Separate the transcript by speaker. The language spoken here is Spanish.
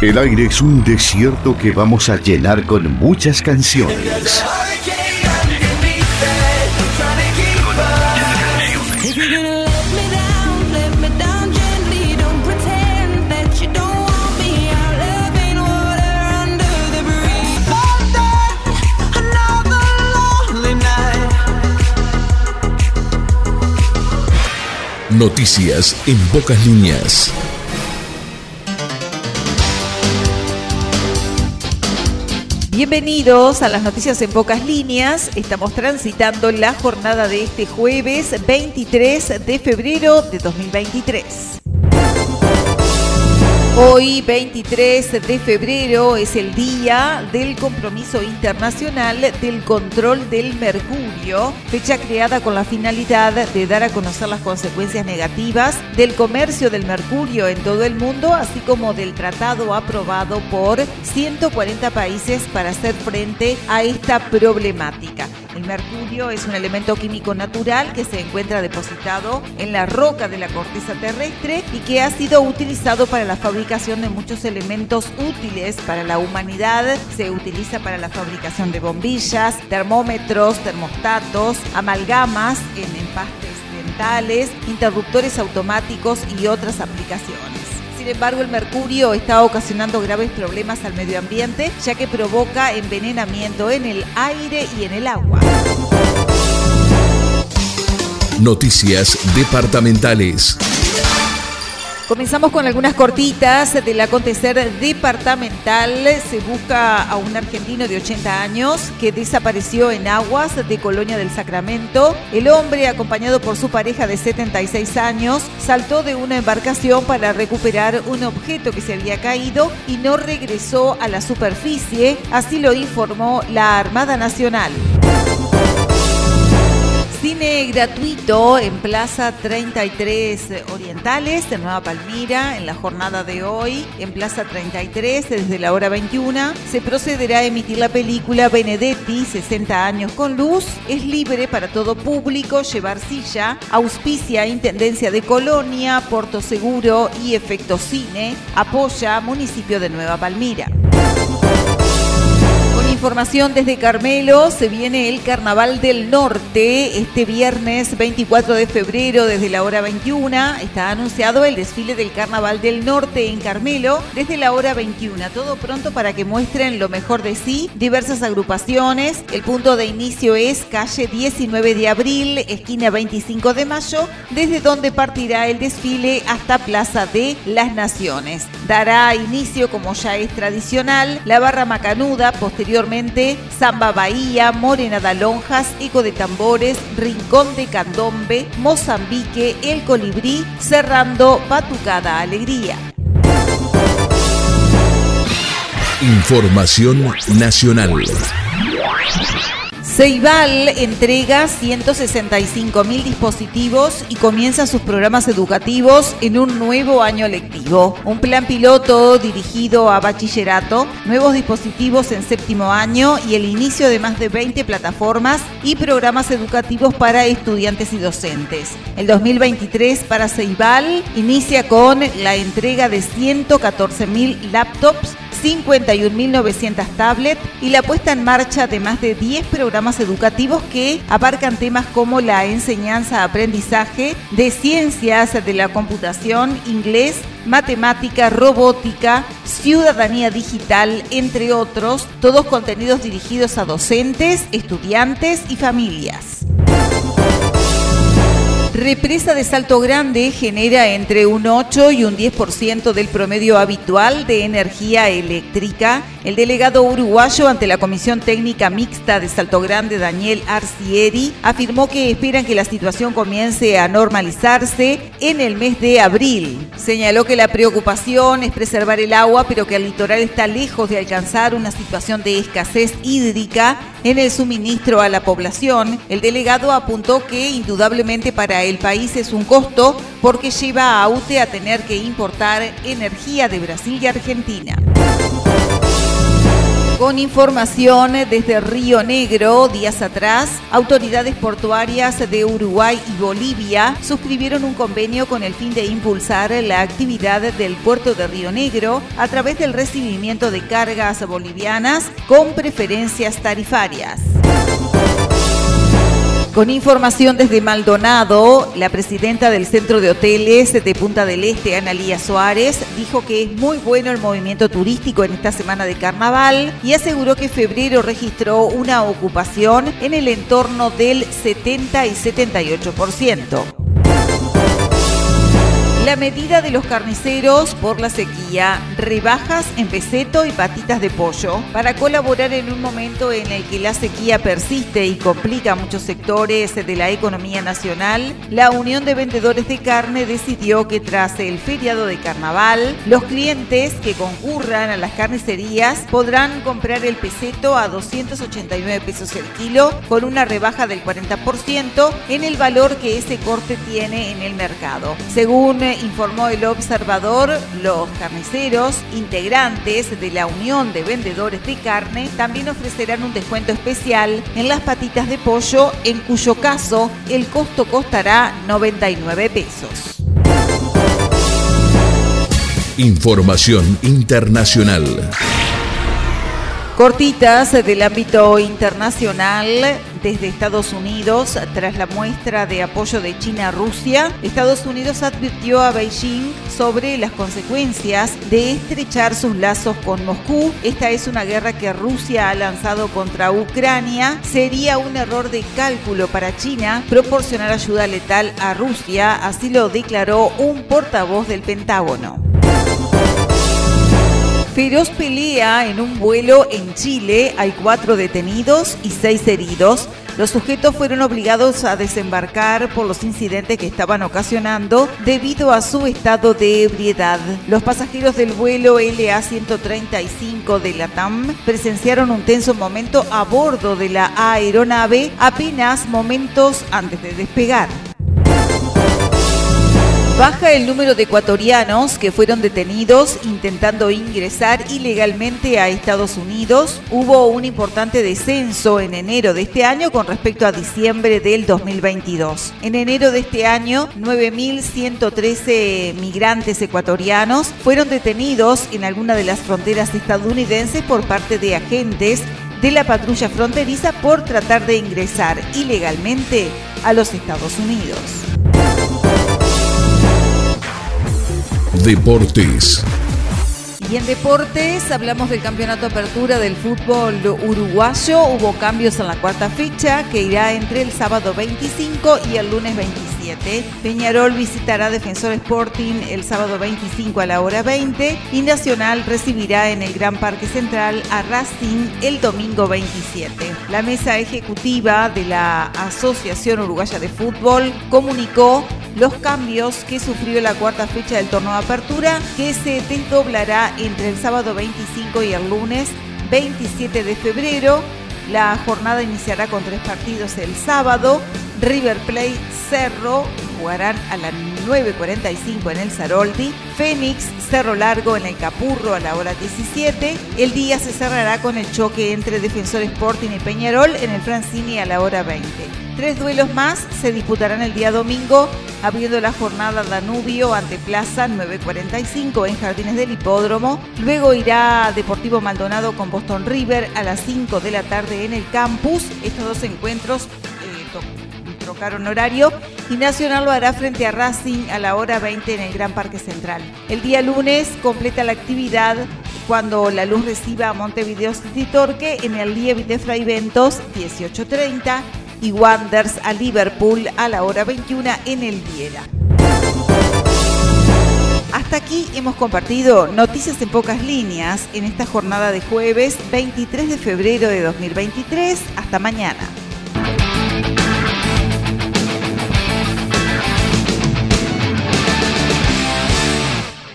Speaker 1: El aire es un desierto que vamos a llenar con muchas canciones.
Speaker 2: Noticias en pocas líneas.
Speaker 3: Bienvenidos a las noticias en pocas líneas. Estamos transitando la jornada de este jueves 23 de febrero de 2023. Hoy, 23 de febrero, es el día del compromiso internacional del control del mercurio, fecha creada con la finalidad de dar a conocer las consecuencias negativas del comercio del mercurio en todo el mundo, así como del tratado aprobado por 140 países para hacer frente a esta problemática. Mercurio es un elemento químico natural que se encuentra depositado en la roca de la corteza terrestre y que ha sido utilizado para la fabricación de muchos elementos útiles para la humanidad. Se utiliza para la fabricación de bombillas, termómetros, termostatos, amalgamas en empastes dentales, interruptores automáticos y otras aplicaciones. Sin embargo, el mercurio está ocasionando graves problemas al medio ambiente, ya que provoca envenenamiento en el aire y en el agua.
Speaker 2: Noticias departamentales.
Speaker 3: Comenzamos con algunas cortitas del acontecer departamental. Se busca a un argentino de 80 años que desapareció en aguas de Colonia del Sacramento. El hombre, acompañado por su pareja de 76 años, saltó de una embarcación para recuperar un objeto que se había caído y no regresó a la superficie. Así lo informó la Armada Nacional. Cine gratuito en Plaza 33 Orientales, en Nueva Palmira, en la jornada de hoy, en Plaza 33, desde la hora 21, se procederá a emitir la película Benedetti, 60 años con luz. Es libre para todo público, llevar silla, auspicia Intendencia de Colonia, Porto Seguro y Efecto Cine, apoya Municipio de Nueva Palmira información desde Carmelo, se viene el Carnaval del Norte este viernes 24 de febrero desde la hora 21. Está anunciado el desfile del Carnaval del Norte en Carmelo desde la hora 21. Todo pronto para que muestren lo mejor de sí, diversas agrupaciones. El punto de inicio es calle 19 de abril, esquina 25 de mayo, desde donde partirá el desfile hasta Plaza de las Naciones. Dará inicio, como ya es tradicional, la barra macanuda, posteriormente Samba Bahía, Morena de Alonjas, Eco de Tambores, Rincón de Candombe, Mozambique, El Colibrí, cerrando Batucada Alegría.
Speaker 2: Información nacional.
Speaker 3: Ceibal entrega 165 mil dispositivos y comienza sus programas educativos en un nuevo año lectivo. Un plan piloto dirigido a bachillerato, nuevos dispositivos en séptimo año y el inicio de más de 20 plataformas y programas educativos para estudiantes y docentes. El 2023 para Ceibal inicia con la entrega de 114 mil laptops 51.900 tablets y la puesta en marcha de más de 10 programas educativos que abarcan temas como la enseñanza, aprendizaje de ciencias de la computación, inglés, matemática, robótica, ciudadanía digital, entre otros, todos contenidos dirigidos a docentes, estudiantes y familias. Represa de Salto Grande genera entre un 8 y un 10% del promedio habitual de energía eléctrica. El delegado uruguayo ante la Comisión Técnica Mixta de Salto Grande, Daniel Arcieri, afirmó que esperan que la situación comience a normalizarse en el mes de abril. Señaló que la preocupación es preservar el agua, pero que el litoral está lejos de alcanzar una situación de escasez hídrica en el suministro a la población. El delegado apuntó que indudablemente para el país es un costo porque lleva a AUTE a tener que importar energía de Brasil y Argentina. Con información desde Río Negro, días atrás, autoridades portuarias de Uruguay y Bolivia suscribieron un convenio con el fin de impulsar la actividad del puerto de Río Negro a través del recibimiento de cargas bolivianas con preferencias tarifarias. Con información desde Maldonado, la presidenta del Centro de Hoteles de Punta del Este, Analía Suárez, dijo que es muy bueno el movimiento turístico en esta semana de carnaval y aseguró que febrero registró una ocupación en el entorno del 70 y 78%. La medida de los carniceros por la sequía, rebajas en peseto y patitas de pollo. Para colaborar en un momento en el que la sequía persiste y complica muchos sectores de la economía nacional, la Unión de Vendedores de Carne decidió que tras el feriado de carnaval, los clientes que concurran a las carnicerías podrán comprar el peseto a 289 pesos el kilo con una rebaja del 40% en el valor que ese corte tiene en el mercado. Según informó el observador, los carniceros integrantes de la Unión de Vendedores de Carne también ofrecerán un descuento especial en las patitas de pollo, en cuyo caso el costo costará 99 pesos.
Speaker 2: Información internacional.
Speaker 3: Cortitas del ámbito internacional desde Estados Unidos tras la muestra de apoyo de China a Rusia. Estados Unidos advirtió a Beijing sobre las consecuencias de estrechar sus lazos con Moscú. Esta es una guerra que Rusia ha lanzado contra Ucrania. Sería un error de cálculo para China proporcionar ayuda letal a Rusia, así lo declaró un portavoz del Pentágono. Feroz pelea en un vuelo en Chile. Hay cuatro detenidos y seis heridos. Los sujetos fueron obligados a desembarcar por los incidentes que estaban ocasionando debido a su estado de ebriedad. Los pasajeros del vuelo LA-135 de la TAM presenciaron un tenso momento a bordo de la aeronave apenas momentos antes de despegar. Baja el número de ecuatorianos que fueron detenidos intentando ingresar ilegalmente a Estados Unidos. Hubo un importante descenso en enero de este año con respecto a diciembre del 2022. En enero de este año, 9.113 migrantes ecuatorianos fueron detenidos en alguna de las fronteras estadounidenses por parte de agentes de la patrulla fronteriza por tratar de ingresar ilegalmente a los Estados Unidos.
Speaker 2: Deportes.
Speaker 3: Y en deportes hablamos del campeonato apertura del fútbol uruguayo. Hubo cambios en la cuarta fecha que irá entre el sábado 25 y el lunes 27. Peñarol visitará Defensor Sporting el sábado 25 a la hora 20 y Nacional recibirá en el Gran Parque Central a Racing el domingo 27. La mesa ejecutiva de la Asociación Uruguaya de Fútbol comunicó los cambios que sufrió la cuarta fecha del torneo de apertura, que se desdoblará entre el sábado 25 y el lunes 27 de febrero. La jornada iniciará con tres partidos el sábado. River Plate Cerro jugarán a las 9.45 en el Zaroldi. Fénix Cerro Largo en el Capurro a la hora 17. El día se cerrará con el choque entre Defensor Sporting y Peñarol en el Francini a la hora 20. Tres duelos más se disputarán el día domingo, abriendo la jornada Danubio ante Plaza 9.45 en Jardines del Hipódromo. Luego irá Deportivo Maldonado con Boston River a las 5 de la tarde en el campus. Estos dos encuentros eh, trocaron horario y Nacional lo hará frente a Racing a la hora 20 en el Gran Parque Central. El día lunes completa la actividad cuando la luz reciba a Montevideo City Torque en el Lievit de Fraiventos 18.30 y Wanders a Liverpool a la hora 21 en el Viera. Hasta aquí hemos compartido noticias en pocas líneas en esta jornada de jueves 23 de febrero de 2023. Hasta mañana.